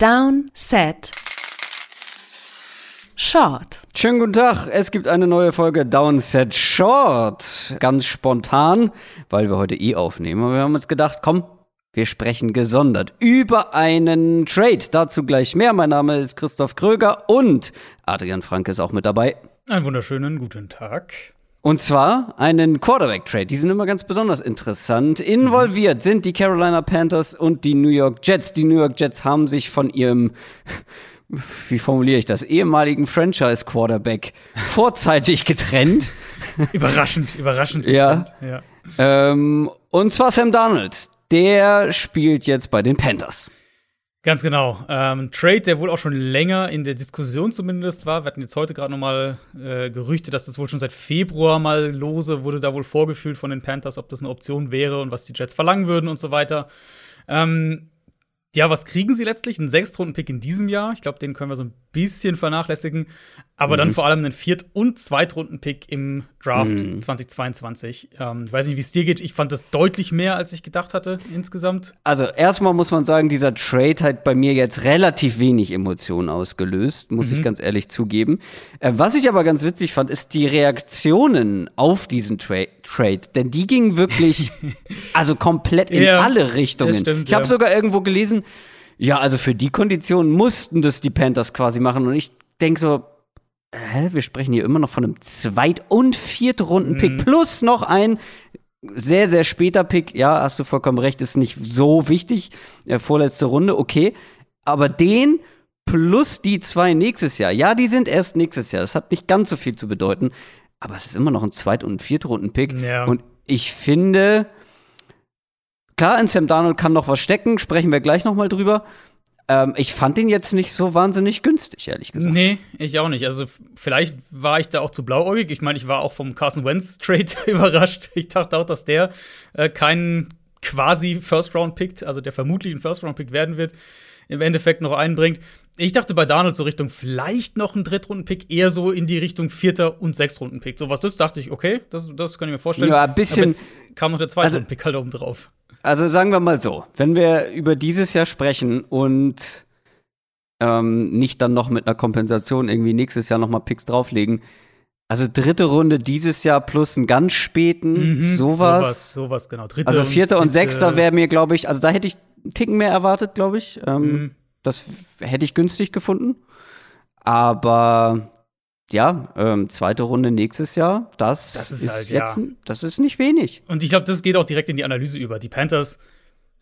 Down, Set, Short. Schönen guten Tag, es gibt eine neue Folge Downset Short. Ganz spontan, weil wir heute eh aufnehmen. Aber wir haben uns gedacht, komm, wir sprechen gesondert über einen Trade. Dazu gleich mehr. Mein Name ist Christoph Kröger und Adrian Franke ist auch mit dabei. Einen wunderschönen guten Tag. Und zwar einen Quarterback-Trade. Die sind immer ganz besonders interessant. Involviert sind die Carolina Panthers und die New York Jets. Die New York Jets haben sich von ihrem, wie formuliere ich das, ehemaligen Franchise-Quarterback vorzeitig getrennt. Überraschend, überraschend. Ja. ja. Ähm, und zwar Sam Darnold. Der spielt jetzt bei den Panthers. Ganz genau. Ähm, Trade, der wohl auch schon länger in der Diskussion zumindest war. Wir hatten jetzt heute gerade noch mal äh, Gerüchte, dass das wohl schon seit Februar mal lose wurde, da wohl vorgefühlt von den Panthers, ob das eine Option wäre und was die Jets verlangen würden und so weiter. Ähm, ja, was kriegen sie letztlich? Einen Sechstrunden-Pick in diesem Jahr. Ich glaube, den können wir so ein bisschen vernachlässigen. Aber mhm. dann vor allem einen Viert- und Zweitrunden-Pick im Draft mhm. 2022. Ähm, ich weiß nicht, wie es dir geht. Ich fand das deutlich mehr, als ich gedacht hatte insgesamt. Also erstmal muss man sagen, dieser Trade hat bei mir jetzt relativ wenig Emotionen ausgelöst, muss mhm. ich ganz ehrlich zugeben. Äh, was ich aber ganz witzig fand, ist die Reaktionen auf diesen Tra Trade. Denn die gingen wirklich, also komplett in ja, alle Richtungen. Stimmt, ich habe ja. sogar irgendwo gelesen, ja, also für die Konditionen mussten das die Panthers quasi machen. Und ich denke so, hä, wir sprechen hier immer noch von einem Zweit- und Viertrunden-Pick mhm. plus noch ein sehr, sehr später Pick. Ja, hast du vollkommen recht, ist nicht so wichtig. Äh, vorletzte Runde, okay. Aber den plus die zwei nächstes Jahr. Ja, die sind erst nächstes Jahr. Das hat nicht ganz so viel zu bedeuten. Aber es ist immer noch ein Zweit- und Viertrunden-Pick. Ja. Und ich finde, klar, in Sam Darnold kann noch was stecken. Sprechen wir gleich noch mal drüber. Ähm, ich fand ihn jetzt nicht so wahnsinnig günstig, ehrlich gesagt. Nee, ich auch nicht. Also vielleicht war ich da auch zu blauäugig. Ich meine, ich war auch vom Carson Wentz Trade überrascht. Ich dachte auch, dass der äh, keinen quasi First Round pickt, also der vermutlich ein First Round Pick werden wird, im Endeffekt noch einbringt. Ich dachte bei Donald so Richtung vielleicht noch ein Drittrunden-Pick, eher so in die Richtung Vierter- und Sechstrunden-Pick. So was das dachte ich, okay, das, das kann ich mir vorstellen. Ja, ein bisschen. kam noch der zweite also, Pick halt oben drauf. Also sagen wir mal so, wenn wir über dieses Jahr sprechen und ähm, nicht dann noch mit einer Kompensation irgendwie nächstes Jahr noch mal Picks drauflegen. Also dritte Runde dieses Jahr plus einen ganz späten, mhm, sowas. Sowas, sowas genau. Dritte also vierter und, und sechster wäre mir, glaube ich, also da hätte ich einen Ticken mehr erwartet, glaube ich. Ähm, mhm. Das hätte ich günstig gefunden. Aber ja, ähm, zweite Runde nächstes Jahr, das, das ist, ist halt, jetzt, ja. das ist nicht wenig. Und ich glaube, das geht auch direkt in die Analyse über. Die Panthers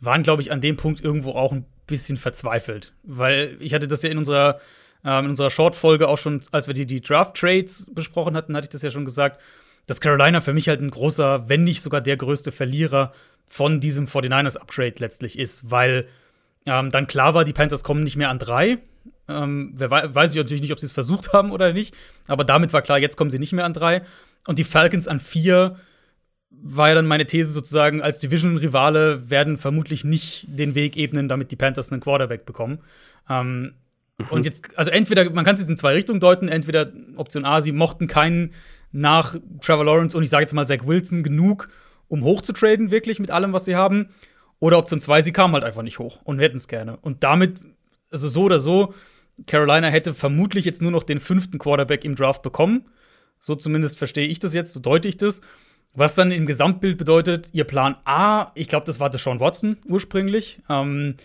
waren, glaube ich, an dem Punkt irgendwo auch ein bisschen verzweifelt, weil ich hatte das ja in unserer ähm, in unserer Short-Folge auch schon, als wir die, die Draft-Trades besprochen hatten, hatte ich das ja schon gesagt, dass Carolina für mich halt ein großer, wenn nicht sogar der größte Verlierer von diesem 49ers-Uptrade letztlich ist, weil ähm, dann klar war, die Panthers kommen nicht mehr an drei, ähm, wer weiß, weiß ich natürlich nicht, ob sie es versucht haben oder nicht, aber damit war klar, jetzt kommen sie nicht mehr an drei. Und die Falcons an vier war ja dann meine These sozusagen, als Division-Rivale werden vermutlich nicht den Weg ebnen, damit die Panthers einen Quarterback bekommen. Ähm, mhm. Und jetzt, also entweder, man kann es jetzt in zwei Richtungen deuten, entweder Option A, sie mochten keinen nach Trevor Lawrence und ich sage jetzt mal Zach Wilson genug, um hochzutraden, wirklich mit allem, was sie haben. Oder Option 2, sie kamen halt einfach nicht hoch und hätten es gerne. Und damit, also so oder so, Carolina hätte vermutlich jetzt nur noch den fünften Quarterback im Draft bekommen. So zumindest verstehe ich das jetzt, so deute ich das. Was dann im Gesamtbild bedeutet, ihr Plan A, ich glaube, das war Deshaun Watson ursprünglich. Ähm,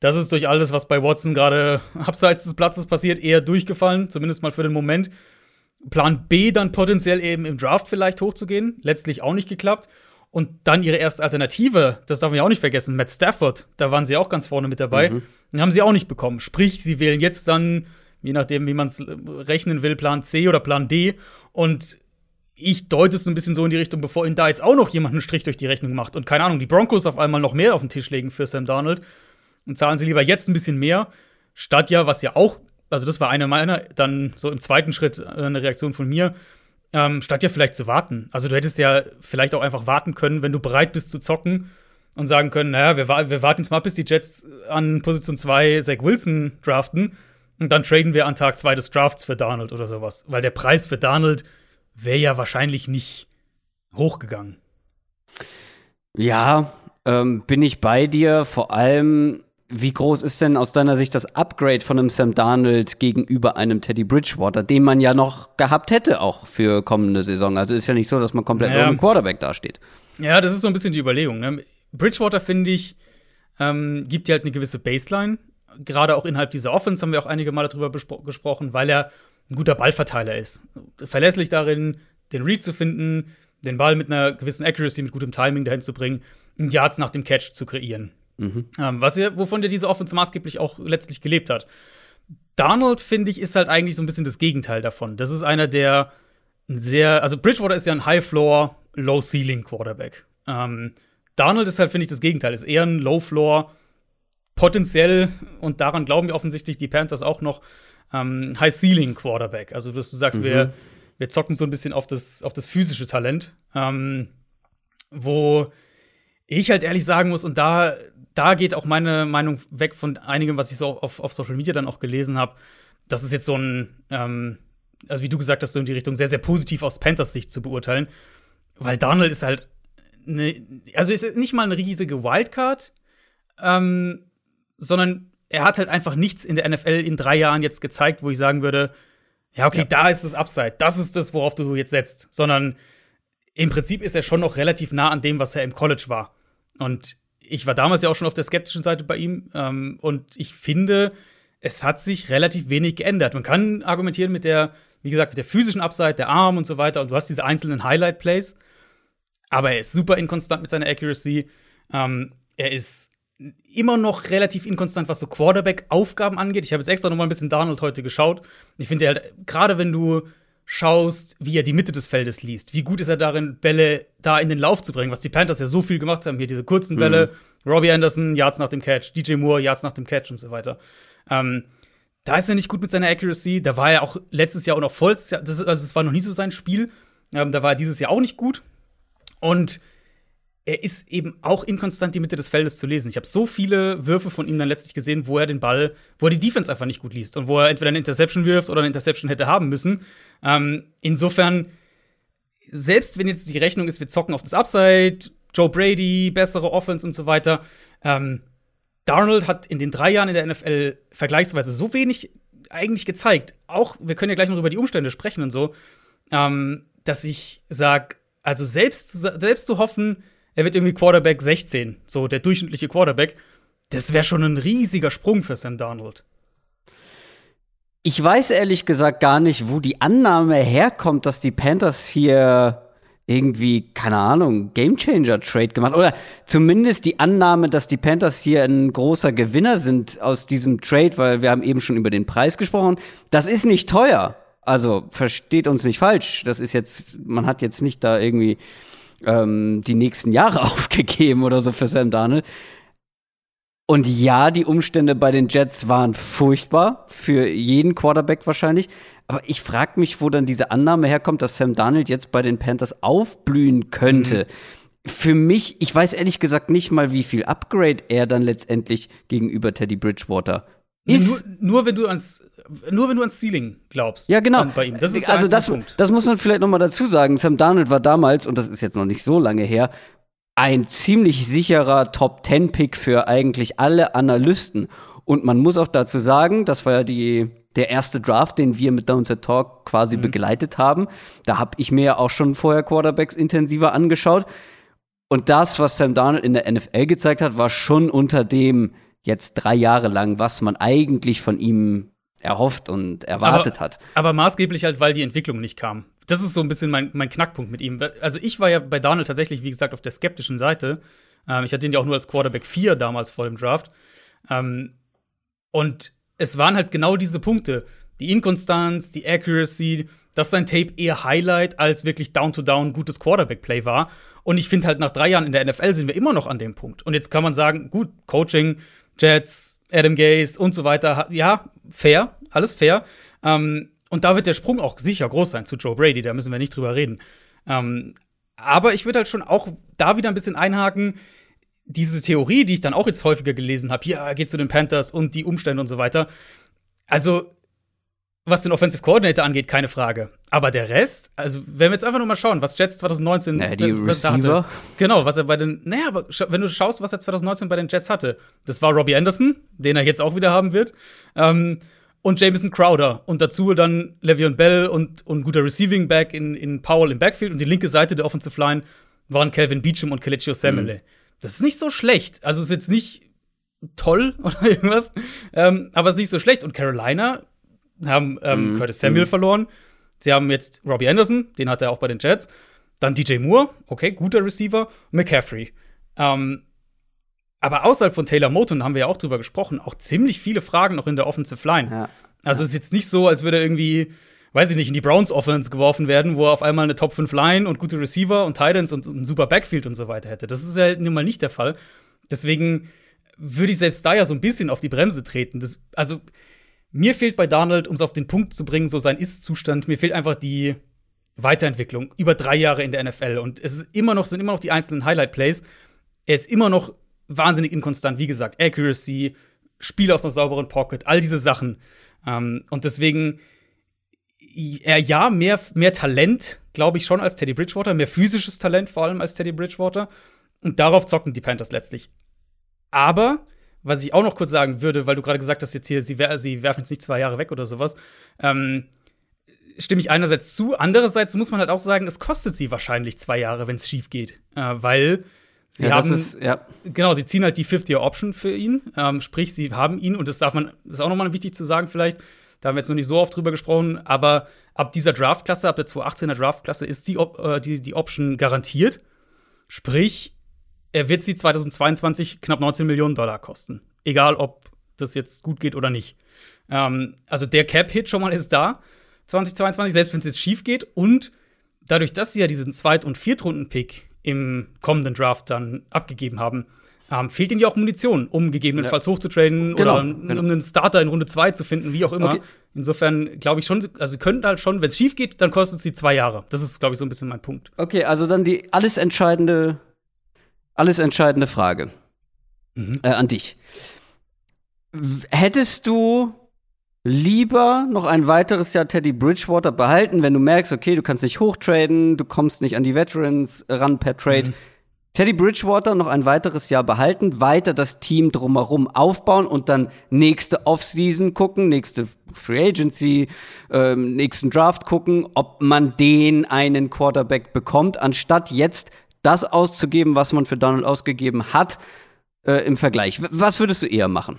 das ist durch alles, was bei Watson gerade abseits des Platzes passiert, eher durchgefallen, zumindest mal für den Moment. Plan B dann potenziell eben im Draft vielleicht hochzugehen, letztlich auch nicht geklappt. Und dann ihre erste Alternative, das darf man ja auch nicht vergessen, Matt Stafford, da waren sie auch ganz vorne mit dabei. Mhm. Den haben sie auch nicht bekommen. Sprich, sie wählen jetzt dann, je nachdem, wie man es rechnen will, Plan C oder Plan D. Und ich deute es ein bisschen so in die Richtung, bevor ihnen da jetzt auch noch jemand einen Strich durch die Rechnung macht und keine Ahnung, die Broncos auf einmal noch mehr auf den Tisch legen für Sam Darnold und zahlen sie lieber jetzt ein bisschen mehr, statt ja, was ja auch, also das war eine meiner, dann so im zweiten Schritt äh, eine Reaktion von mir, ähm, statt ja vielleicht zu warten. Also du hättest ja vielleicht auch einfach warten können, wenn du bereit bist zu zocken und sagen können, naja, wir, wir warten jetzt mal, bis die Jets an Position 2 Zach Wilson draften und dann traden wir an Tag 2 des Drafts für Darnold oder sowas. Weil der Preis für Darnold wäre ja wahrscheinlich nicht hochgegangen. Ja, ähm, bin ich bei dir. Vor allem, wie groß ist denn aus deiner Sicht das Upgrade von einem Sam Darnold gegenüber einem Teddy Bridgewater, den man ja noch gehabt hätte auch für kommende Saison? Also ist ja nicht so, dass man komplett ja. ohne Quarterback dasteht. Ja, das ist so ein bisschen die Überlegung. Ne? Bridgewater, finde ich, ähm, gibt dir halt eine gewisse Baseline. Gerade auch innerhalb dieser Offense haben wir auch einige Male darüber gesprochen, weil er ein guter Ballverteiler ist. Verlässlich darin, den Read zu finden, den Ball mit einer gewissen Accuracy, mit gutem Timing dahin zu bringen, Yards nach dem Catch zu kreieren. Mhm. Ähm, was ihr, wovon dir diese Offense maßgeblich auch letztlich gelebt hat. Donald, finde ich, ist halt eigentlich so ein bisschen das Gegenteil davon. Das ist einer, der sehr, also Bridgewater ist ja ein High-Floor, Low-Ceiling-Quarterback. Ähm, Donald ist halt, finde ich, das Gegenteil. Ist eher ein Low-Floor, potenziell, und daran glauben ja offensichtlich die Panthers auch noch, ähm, High-Ceiling-Quarterback. Also, dass du sagst, mhm. wir, wir zocken so ein bisschen auf das, auf das physische Talent. Ähm, wo ich halt ehrlich sagen muss, und da, da geht auch meine Meinung weg von einigem, was ich so auf, auf Social Media dann auch gelesen habe. Das ist jetzt so ein, ähm, also wie du gesagt hast, so in die Richtung sehr, sehr positiv aus Panthers Sicht zu beurteilen. Weil Donald ist halt eine, also ist nicht mal eine riesige Wildcard, ähm, sondern er hat halt einfach nichts in der NFL in drei Jahren jetzt gezeigt, wo ich sagen würde, ja, okay, ja. da ist das Upside, das ist das, worauf du jetzt setzt. Sondern im Prinzip ist er schon noch relativ nah an dem, was er im College war. Und ich war damals ja auch schon auf der skeptischen Seite bei ihm. Ähm, und ich finde, es hat sich relativ wenig geändert. Man kann argumentieren mit der, wie gesagt, mit der physischen Upside, der Arm und so weiter. Und du hast diese einzelnen Highlight-Plays. Aber er ist super inkonstant mit seiner Accuracy. Ähm, er ist immer noch relativ inkonstant, was so Quarterback-Aufgaben angeht. Ich habe jetzt extra noch mal ein bisschen Donald heute geschaut. Ich finde halt, gerade wenn du schaust, wie er die Mitte des Feldes liest. Wie gut ist er darin, Bälle da in den Lauf zu bringen, was die Panthers ja so viel gemacht haben. Hier diese kurzen Bälle, mhm. Robbie Anderson, Yards nach dem Catch, DJ Moore, Yards nach dem Catch und so weiter. Ähm, da ist er nicht gut mit seiner Accuracy. Da war er auch letztes Jahr auch noch voll. Das, also, es war noch nie so sein Spiel. Ähm, da war er dieses Jahr auch nicht gut. Und er ist eben auch inkonstant die Mitte des Feldes zu lesen. Ich habe so viele Würfe von ihm dann letztlich gesehen, wo er den Ball, wo er die Defense einfach nicht gut liest und wo er entweder eine Interception wirft oder eine Interception hätte haben müssen. Ähm, insofern, selbst wenn jetzt die Rechnung ist, wir zocken auf das Upside, Joe Brady, bessere Offense und so weiter, ähm, Darnold hat in den drei Jahren in der NFL vergleichsweise so wenig eigentlich gezeigt. Auch, wir können ja gleich noch über die Umstände sprechen und so, ähm, dass ich sage, also selbst, selbst zu hoffen, er wird irgendwie Quarterback 16, so der durchschnittliche Quarterback, das wäre schon ein riesiger Sprung für Sam Darnold. Ich weiß ehrlich gesagt gar nicht, wo die Annahme herkommt, dass die Panthers hier irgendwie, keine Ahnung, Gamechanger Trade gemacht oder zumindest die Annahme, dass die Panthers hier ein großer Gewinner sind aus diesem Trade, weil wir haben eben schon über den Preis gesprochen. Das ist nicht teuer. Also versteht uns nicht falsch. Das ist jetzt, man hat jetzt nicht da irgendwie ähm, die nächsten Jahre aufgegeben oder so für Sam Darnold. Und ja, die Umstände bei den Jets waren furchtbar, für jeden Quarterback wahrscheinlich. Aber ich frage mich, wo dann diese Annahme herkommt, dass Sam Darnold jetzt bei den Panthers aufblühen könnte. Mhm. Für mich, ich weiß ehrlich gesagt nicht mal, wie viel Upgrade er dann letztendlich gegenüber Teddy Bridgewater ist. Nur, nur wenn du ans nur wenn du ans Ceiling glaubst. Ja, genau. Bei ihm. Das ist also das, Punkt. das muss man vielleicht noch mal dazu sagen. Sam Darnold war damals und das ist jetzt noch nicht so lange her ein ziemlich sicherer Top-10-Pick für eigentlich alle Analysten. Und man muss auch dazu sagen, das war ja die, der erste Draft, den wir mit Downset Talk quasi mhm. begleitet haben. Da habe ich mir ja auch schon vorher Quarterbacks intensiver angeschaut. Und das, was Sam Darnold in der NFL gezeigt hat, war schon unter dem jetzt drei Jahre lang, was man eigentlich von ihm erhofft und erwartet aber, hat. Aber maßgeblich halt, weil die Entwicklung nicht kam. Das ist so ein bisschen mein, mein Knackpunkt mit ihm. Also ich war ja bei Donald tatsächlich, wie gesagt, auf der skeptischen Seite. Ähm, ich hatte ihn ja auch nur als Quarterback 4 damals vor dem Draft. Ähm, und es waren halt genau diese Punkte. Die Inkonstanz, die Accuracy, dass sein Tape eher Highlight als wirklich Down-to-Down -down gutes Quarterback-Play war. Und ich finde halt, nach drei Jahren in der NFL sind wir immer noch an dem Punkt. Und jetzt kann man sagen, gut, Coaching, Jets, Adam Gaze und so weiter, ja, fair, alles fair. Ähm, und da wird der Sprung auch sicher groß sein zu Joe Brady, da müssen wir nicht drüber reden. Ähm, aber ich würde halt schon auch da wieder ein bisschen einhaken. Diese Theorie, die ich dann auch jetzt häufiger gelesen habe, ja, geht zu den Panthers und die Umstände und so weiter. Also, was den Offensive Coordinator angeht, keine Frage. Aber der Rest, also wenn wir jetzt einfach nur mal schauen, was Jets 2019 naja, die was er Receiver. hatte. Genau, was er bei den, naja, aber wenn du schaust, was er 2019 bei den Jets hatte, das war Robbie Anderson, den er jetzt auch wieder haben wird, ähm, und Jameson Crowder. Und dazu dann Le'Veon Bell und, und guter Receiving Back in, in Powell im Backfield. Und die linke Seite der Offensive Line waren Calvin Beecham und Kelechi Osemele. Das ist nicht so schlecht. Also ist jetzt nicht toll oder irgendwas, ähm, aber es ist nicht so schlecht. Und Carolina haben ähm, Mhm. Curtis Samuel verloren. Sie haben jetzt Robbie Anderson, den hat er auch bei den Jets. Dann DJ Moore, okay, guter Receiver. McCaffrey. Ähm, aber außerhalb von Taylor Moton haben wir ja auch drüber gesprochen, auch ziemlich viele Fragen noch in der Offensive Line. Ja. Also es ist jetzt nicht so, als würde er irgendwie, weiß ich nicht, in die Browns Offense geworfen werden, wo er auf einmal eine Top 5 Line und gute Receiver und Titans und, und ein super Backfield und so weiter hätte. Das ist ja nun mal nicht der Fall. Deswegen würde ich selbst da ja so ein bisschen auf die Bremse treten. Das, also mir fehlt bei Donald, um es auf den Punkt zu bringen, so sein Ist-Zustand, mir fehlt einfach die Weiterentwicklung über drei Jahre in der NFL. Und es ist immer noch, sind immer noch die einzelnen Highlight-Plays. Er ist immer noch wahnsinnig inkonstant. Wie gesagt, Accuracy, Spiel aus einer sauberen Pocket, all diese Sachen. Ähm, und deswegen, er ja, mehr, mehr Talent, glaube ich, schon als Teddy Bridgewater, mehr physisches Talent vor allem als Teddy Bridgewater. Und darauf zocken die Panthers letztlich. Aber, was ich auch noch kurz sagen würde, weil du gerade gesagt hast, jetzt hier, sie, wer sie werfen jetzt nicht zwei Jahre weg oder sowas, ähm, stimme ich einerseits zu. Andererseits muss man halt auch sagen, es kostet sie wahrscheinlich zwei Jahre, wenn es schief geht. Äh, weil sie ja, haben. ist, ja. Genau, sie ziehen halt die Fifth-Year-Option für ihn. Ähm, sprich, sie haben ihn, und das darf man, das ist auch nochmal wichtig zu sagen, vielleicht, da haben wir jetzt noch nicht so oft drüber gesprochen, aber ab dieser Draftklasse, ab der 2018er Draftklasse, ist die, äh, die, die Option garantiert. Sprich, er wird sie 2022 knapp 19 Millionen Dollar kosten. Egal, ob das jetzt gut geht oder nicht. Ähm, also der Cap-Hit schon mal ist da, 2022, selbst wenn es jetzt schief geht. Und dadurch, dass sie ja diesen Zweit- und Viertrunden-Pick im kommenden Draft dann abgegeben haben, ähm, fehlt ihnen ja auch Munition, um gegebenenfalls hochzutraden Genau, oder um genau. einen Starter in Runde 2 zu finden, wie auch immer. Okay. Insofern glaube ich schon, also könnten halt schon, wenn es schief geht, dann kostet sie zwei Jahre. Das ist, glaube ich, so ein bisschen mein Punkt. Okay, also dann die alles entscheidende, alles entscheidende Frage Mhm. äh, an dich. Hättest du lieber noch ein weiteres Jahr Teddy Bridgewater behalten, wenn du merkst, okay, du kannst nicht hochtraden, du kommst nicht an die Veterans ran per Trade. Mhm. Teddy Bridgewater noch ein weiteres Jahr behalten, weiter das Team drumherum aufbauen und dann nächste Offseason gucken, nächste Free Agency, ähm, nächsten Draft gucken, ob man den einen Quarterback bekommt, anstatt jetzt das auszugeben, was man für Donald ausgegeben hat, äh, im Vergleich. Was würdest du eher machen?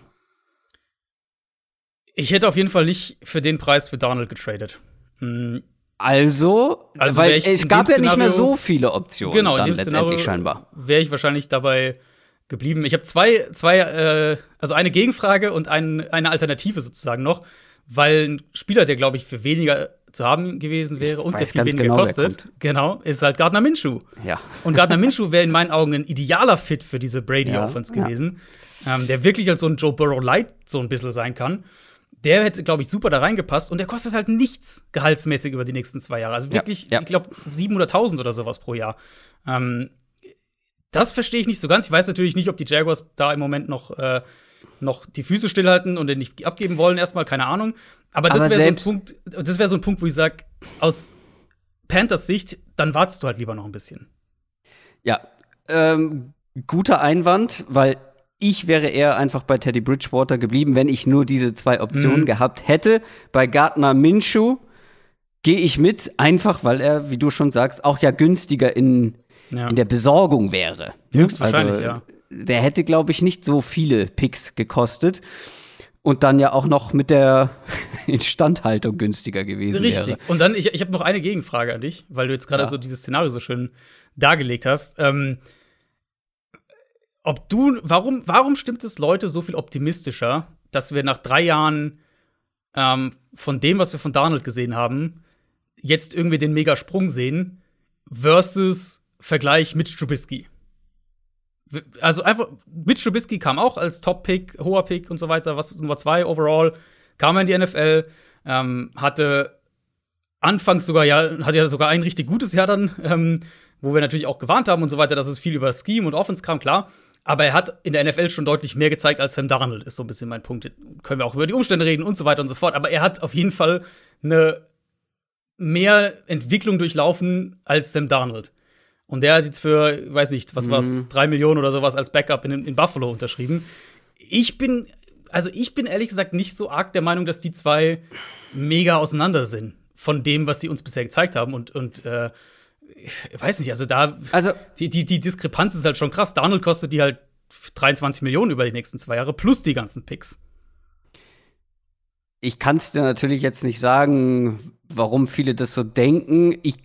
Ich hätte auf jeden Fall nicht für den Preis für Donald getradet. Hm, Also, Also weil ich es gab ja nicht mehr Szenario- so viele Optionen genau, in dann dem letztendlich Szenario scheinbar. wäre ich wahrscheinlich dabei geblieben. Ich habe zwei, zwei, äh, also eine Gegenfrage und ein, eine Alternative sozusagen noch, weil ein Spieler, der glaube ich für weniger zu haben gewesen wäre und weiß viel ganz weniger genau, wer kostet, kommt. genau, ist halt Gardner Minshew. Ja. Und Gardner Minshew wäre in meinen Augen ein idealer Fit für diese Ja, Brady-Offense ja. gewesen, ähm, der wirklich als so ein Joe Burrow Light so ein bisschen sein kann. Der hätte, glaube ich, super da reingepasst und der kostet halt nichts gehaltsmäßig über die nächsten zwei Jahre. Also Ja, wirklich, ja. ich glaube, 700.000 oder sowas pro Jahr. Ähm, das verstehe ich nicht so ganz. Ich weiß natürlich nicht, ob die Jaguars da im Moment noch, äh, noch die Füße stillhalten und den nicht abgeben wollen, erstmal, keine Ahnung. Aber das wäre so ein Punkt, das wäre so ein Punkt, wo ich sage, aus Panthers Sicht, dann wartest du halt lieber noch ein bisschen. Ja, ähm, guter Einwand, weil ich wäre eher einfach bei Teddy Bridgewater geblieben, wenn ich nur diese zwei Optionen Mhm. gehabt hätte. Bei Gardner Minshew gehe ich mit, einfach weil er, wie du schon sagst, auch ja günstiger in, Ja. in der Besorgung wäre. Höchstwahrscheinlich, Also, ja. Der hätte, glaube ich, nicht so viele Picks gekostet. Und dann ja auch noch mit der Instandhaltung günstiger gewesen Richtig. wäre. Und dann, ich, ich habe noch eine Gegenfrage an dich, weil du jetzt gerade Ja. so dieses Szenario so schön dargelegt hast. Ähm, ob du, warum, warum stimmt es Leute so viel optimistischer, dass wir nach drei Jahren ähm, von dem, was wir von Donald gesehen haben, jetzt irgendwie den Megasprung sehen, versus Vergleich mit Trubisky? Also einfach, mit Trubisky kam auch als Top-Pick, hoher Pick und so weiter, was Nummer zwei overall, kam er in die NFL, ähm, hatte anfangs sogar ja, hatte ja sogar ein richtig gutes Jahr dann, ähm, wo wir natürlich auch gewarnt haben und so weiter, dass es viel über Scheme und Offense kam, klar. Aber er hat in der NFL schon deutlich mehr gezeigt als Sam Darnold, ist so ein bisschen mein Punkt. Können wir auch über die Umstände reden und so weiter und so fort. Aber er hat auf jeden Fall eine mehr Entwicklung durchlaufen als Sam Darnold. Und der hat jetzt für, weiß nicht, was mhm. drei Millionen oder sowas als Backup in, in Buffalo unterschrieben. Ich bin, also ich bin ehrlich gesagt nicht so arg der Meinung, dass die zwei mega auseinander sind von dem, was sie uns bisher gezeigt haben. Und, und äh, ich weiß nicht, also da, also die, die, die Diskrepanz ist halt schon krass. Darnold kostet die halt 23 Millionen über die nächsten zwei Jahre plus die ganzen Picks. Ich kann es dir natürlich jetzt nicht sagen, warum viele das so denken. Ich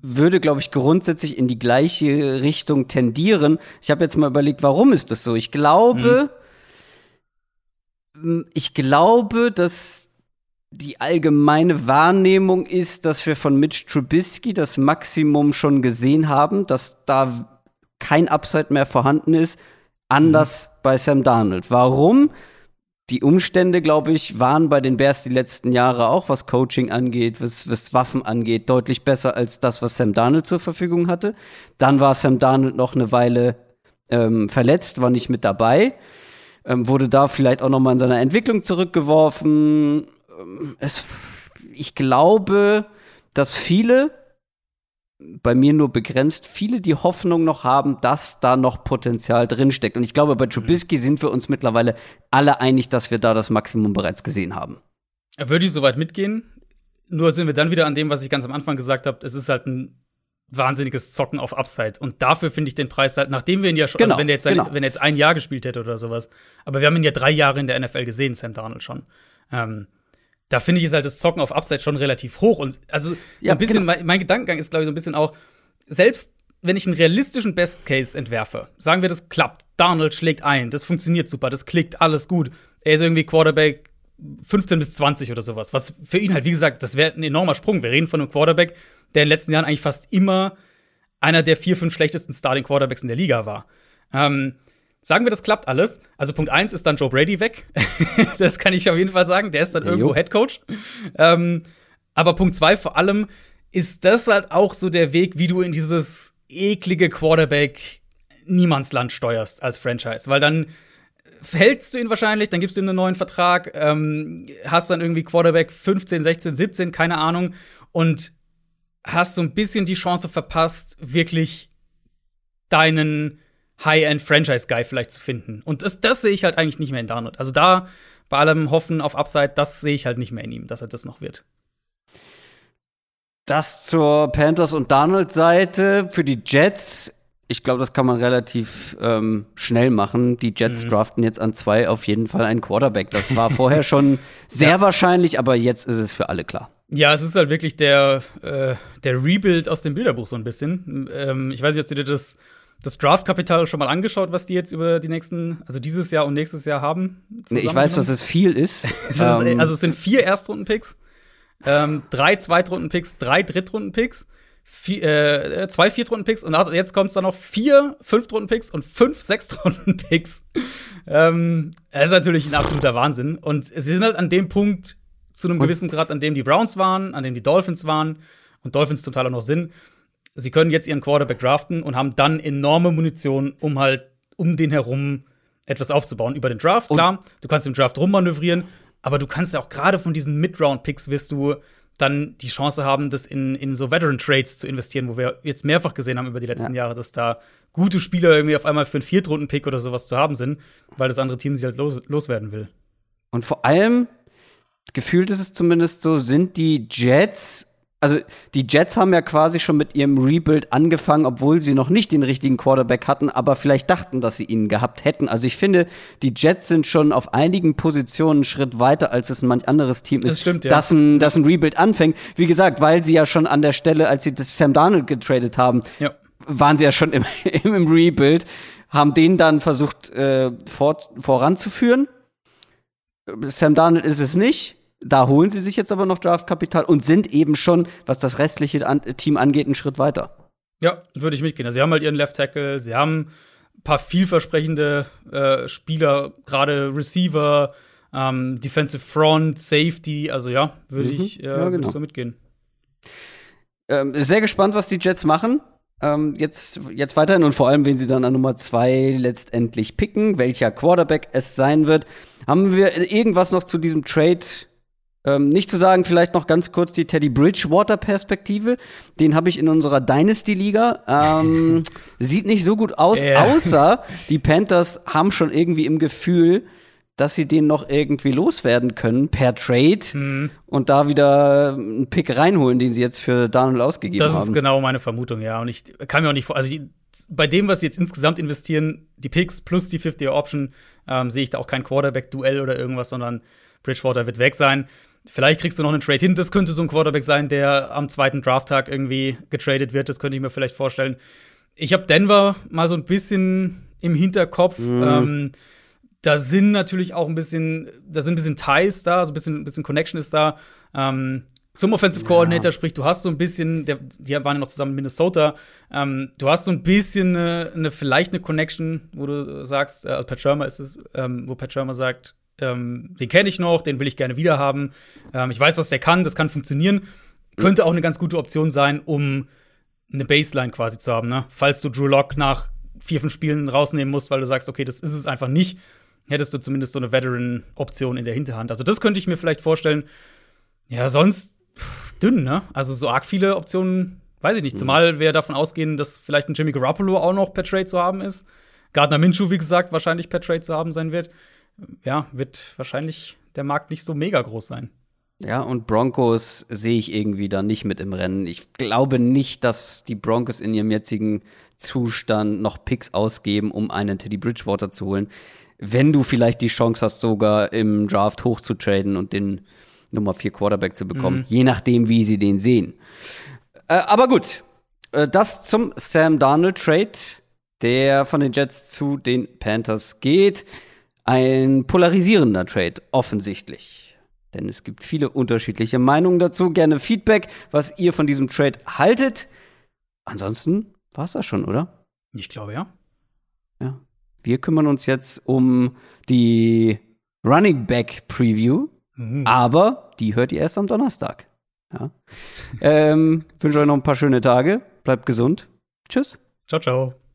würde, glaube ich, grundsätzlich in die gleiche Richtung tendieren. Ich habe jetzt mal überlegt, warum ist das so? Ich glaube, hm. ich glaube, dass die allgemeine Wahrnehmung ist, dass wir von Mitch Trubisky das Maximum schon gesehen haben, dass da kein Upside mehr vorhanden ist, anders mhm. bei Sam Darnold. Warum? Die Umstände, glaube ich, waren bei den Bears die letzten Jahre auch, was Coaching angeht, was, was Waffen angeht, deutlich besser als das, was Sam Darnold zur Verfügung hatte. Dann war Sam Darnold noch eine Weile ähm, verletzt, war nicht mit dabei, ähm, wurde da vielleicht auch noch mal in seiner Entwicklung zurückgeworfen es, ich glaube, dass viele, bei mir nur begrenzt, viele die Hoffnung noch haben, dass da noch Potenzial drinsteckt. Und ich glaube, bei Trubisky mhm. sind wir uns mittlerweile alle einig, dass wir da das Maximum bereits gesehen haben. Würde ich soweit mitgehen. Nur sind wir dann wieder an dem, was ich ganz am Anfang gesagt habe. Es ist halt ein wahnsinniges Zocken auf Upside. Und dafür finde ich den Preis halt, nachdem wir ihn ja schon, also genau, also wenn, er jetzt, genau. wenn er jetzt ein Jahr gespielt hätte oder sowas, aber wir haben ihn ja drei Jahre in der NFL gesehen, Sam Darnold schon. Ähm, da finde ich es halt das Zocken auf Upside schon relativ hoch. Und also so ja, ein bisschen, genau. mein, mein, Gedankengang ist, glaube ich, so ein bisschen auch, selbst wenn ich einen realistischen Best Case entwerfe, sagen wir, das klappt, Darnold schlägt ein, das funktioniert super, das klickt, alles gut. Er ist irgendwie Quarterback 15 bis 20 oder sowas. Was für ihn halt, wie gesagt, das wäre ein enormer Sprung. Wir reden von einem Quarterback, der in den letzten Jahren eigentlich fast immer einer der vier, fünf schlechtesten Starting Quarterbacks in der Liga war. Ähm, Sagen wir, das klappt alles. Also Punkt 1 ist dann Joe Brady weg. das kann ich auf jeden Fall sagen. Der ist dann ja, irgendwo Head Coach. Ähm, aber Punkt 2 vor allem ist das halt auch so der Weg, wie du in dieses eklige Quarterback Niemandsland steuerst als Franchise. Weil dann hältst du ihn wahrscheinlich, dann gibst du ihm einen neuen Vertrag, ähm, hast dann irgendwie Quarterback 15, 16, 17, keine Ahnung. Und hast so ein bisschen die Chance verpasst, wirklich deinen High-End-Franchise-Guy vielleicht zu finden. Und das, das sehe ich halt eigentlich nicht mehr in Darnold. Also da bei allem Hoffen auf Upside, das sehe ich halt nicht mehr in ihm, dass er das noch wird. Das zur Panthers und Darnold-Seite. Für die Jets, ich glaube, das kann man relativ ähm, schnell machen. Die Jets mhm. draften jetzt an zwei auf jeden Fall einen Quarterback. Das war vorher schon sehr ja. wahrscheinlich, aber jetzt ist es für alle klar. Ja, es ist halt wirklich der, äh, der Rebuild aus dem Bilderbuch so ein bisschen. Ähm, ich weiß nicht, ob du dir das das Draftkapital schon mal angeschaut, was die jetzt über die nächsten, also dieses Jahr und nächstes Jahr haben? Nee, ich weiß, dass es viel ist. ist ähm. also es sind vier Erstrunden-Picks, ähm, drei Zweitrunden-Picks, drei Drittrunden-Picks, vier, äh, zwei Viertrunden-Picks und jetzt kommt es dann noch vier Fünftrunden-Picks und fünf Sechstrunden-Picks. ähm, das ist natürlich ein absoluter Wahnsinn. Und sie sind halt an dem Punkt zu einem gewissen Grad, an dem die Browns waren, an dem die Dolphins waren und Dolphins zum Teil auch noch sind sie können jetzt ihren Quarterback draften und haben dann enorme Munition, um halt um den herum etwas aufzubauen über den Draft. Und Klar, du kannst im Draft rummanövrieren, aber du kannst ja auch gerade von diesen Mid-Round-Picks wirst du dann die Chance haben, das in, in so Veteran-Trades zu investieren, wo wir jetzt mehrfach gesehen haben über die letzten ja. Jahre, dass da gute Spieler irgendwie auf einmal für einen Viertrunden-Pick oder sowas zu haben sind, weil das andere Team sie halt los, loswerden will. Und vor allem, gefühlt ist es zumindest so, sind die Jets also die Jets haben ja quasi schon mit ihrem Rebuild angefangen, obwohl sie noch nicht den richtigen Quarterback hatten, aber vielleicht dachten, dass sie ihn gehabt hätten. Also ich finde, die Jets sind schon auf einigen Positionen einen Schritt weiter, als es ein manch anderes Team ist, das stimmt, ja. das, ein, das ein Rebuild anfängt. Wie gesagt, weil sie ja schon an der Stelle, als sie das Sam Darnold getradet haben, ja. waren sie ja schon im, im Rebuild, haben den dann versucht äh, vor, voranzuführen. Sam Darnold ist es nicht da holen sie sich jetzt aber noch Draftkapital und sind eben schon, was das restliche Team angeht, einen Schritt weiter. Ja, würde ich mitgehen. Also, sie haben halt ihren Left Tackle, sie haben ein paar vielversprechende äh, Spieler, gerade Receiver, ähm, Defensive Front, Safety. Also ja, würde mhm. ich, äh, ja, genau. so mitgehen. Ähm, sehr gespannt, was die Jets machen. ähm, jetzt, jetzt weiterhin und vor allem, wenn sie dann an Nummer zwei letztendlich picken, welcher Quarterback es sein wird. Haben wir irgendwas noch zu diesem Trade ähm, nicht zu sagen, vielleicht noch ganz kurz die Teddy Bridgewater-Perspektive. Den habe ich in unserer Dynasty-Liga. Ähm, sieht nicht so gut aus, yeah. außer die Panthers haben schon irgendwie im Gefühl, dass sie den noch irgendwie loswerden können per Trade mhm. und da wieder einen Pick reinholen, den sie jetzt für Daniel ausgegeben haben. Das ist genau meine Vermutung, ja. Und ich kann mir auch nicht vor, also die, bei dem, was sie jetzt insgesamt investieren, die Picks plus die 50-Year-Option, ähm, sehe ich da auch kein Quarterback-Duell oder irgendwas, sondern Bridgewater wird weg sein. Vielleicht kriegst du noch einen Trade hin. Das könnte so ein Quarterback sein, der am zweiten Drafttag irgendwie getradet wird. Das könnte ich mir vielleicht vorstellen. Ich habe Denver mal so ein bisschen im Hinterkopf. Mhm. Ähm, da sind natürlich auch ein bisschen, da sind ein bisschen Ties da, so ein bisschen, ein bisschen Connection ist da. Ähm, zum Offensive Coordinator, ja. sprich, du hast so ein bisschen, der, die waren ja noch zusammen in Minnesota, ähm, du hast so ein bisschen eine, eine, vielleicht eine Connection, wo du sagst, äh, also Pat Shermer ist es, ähm, wo Pat Shermer sagt, ähm, den kenne ich noch, den will ich gerne wieder haben. Ähm, ich weiß, was der kann, das kann funktionieren. Könnte auch eine ganz gute Option sein, um eine Baseline quasi zu haben, ne? Falls du Drew Lock nach vier, fünf Spielen rausnehmen musst, weil du sagst, okay, das ist es einfach nicht, hättest du zumindest so eine Veteran-Option in der Hinterhand. Also, das könnte ich mir vielleicht vorstellen. Ja, sonst pff, dünn, ne? Also, so arg viele Optionen, weiß ich nicht. Mhm. Zumal wir davon ausgehen, dass vielleicht ein Jimmy Garoppolo auch noch per Trade zu haben ist. Gardner Minshew, wie gesagt, wahrscheinlich per Trade zu haben sein wird ja, wird wahrscheinlich der Markt nicht so mega groß sein. Ja, und Broncos sehe ich irgendwie da nicht mit im Rennen. Ich glaube nicht, dass die Broncos in ihrem jetzigen Zustand noch Picks ausgeben, um einen Teddy Bridgewater zu holen. Wenn du vielleicht die Chance hast, sogar im Draft hochzutraden und den Nummer 4 Quarterback zu bekommen, mhm. je nachdem, wie sie den sehen. Äh, aber gut, äh, das zum Sam Darnold Trade, der von den Jets zu den Panthers geht. Ein polarisierender Trade, offensichtlich. Denn es gibt viele unterschiedliche Meinungen dazu. Gerne Feedback, was ihr von diesem Trade haltet. Ansonsten war es das schon, oder? Ich glaube, ja. Ja. Wir kümmern uns jetzt um die Running Back Preview. Mhm. Aber die hört ihr erst am Donnerstag. Ja. ähm, wünsche euch noch ein paar schöne Tage. Bleibt gesund. Tschüss. Ciao, ciao.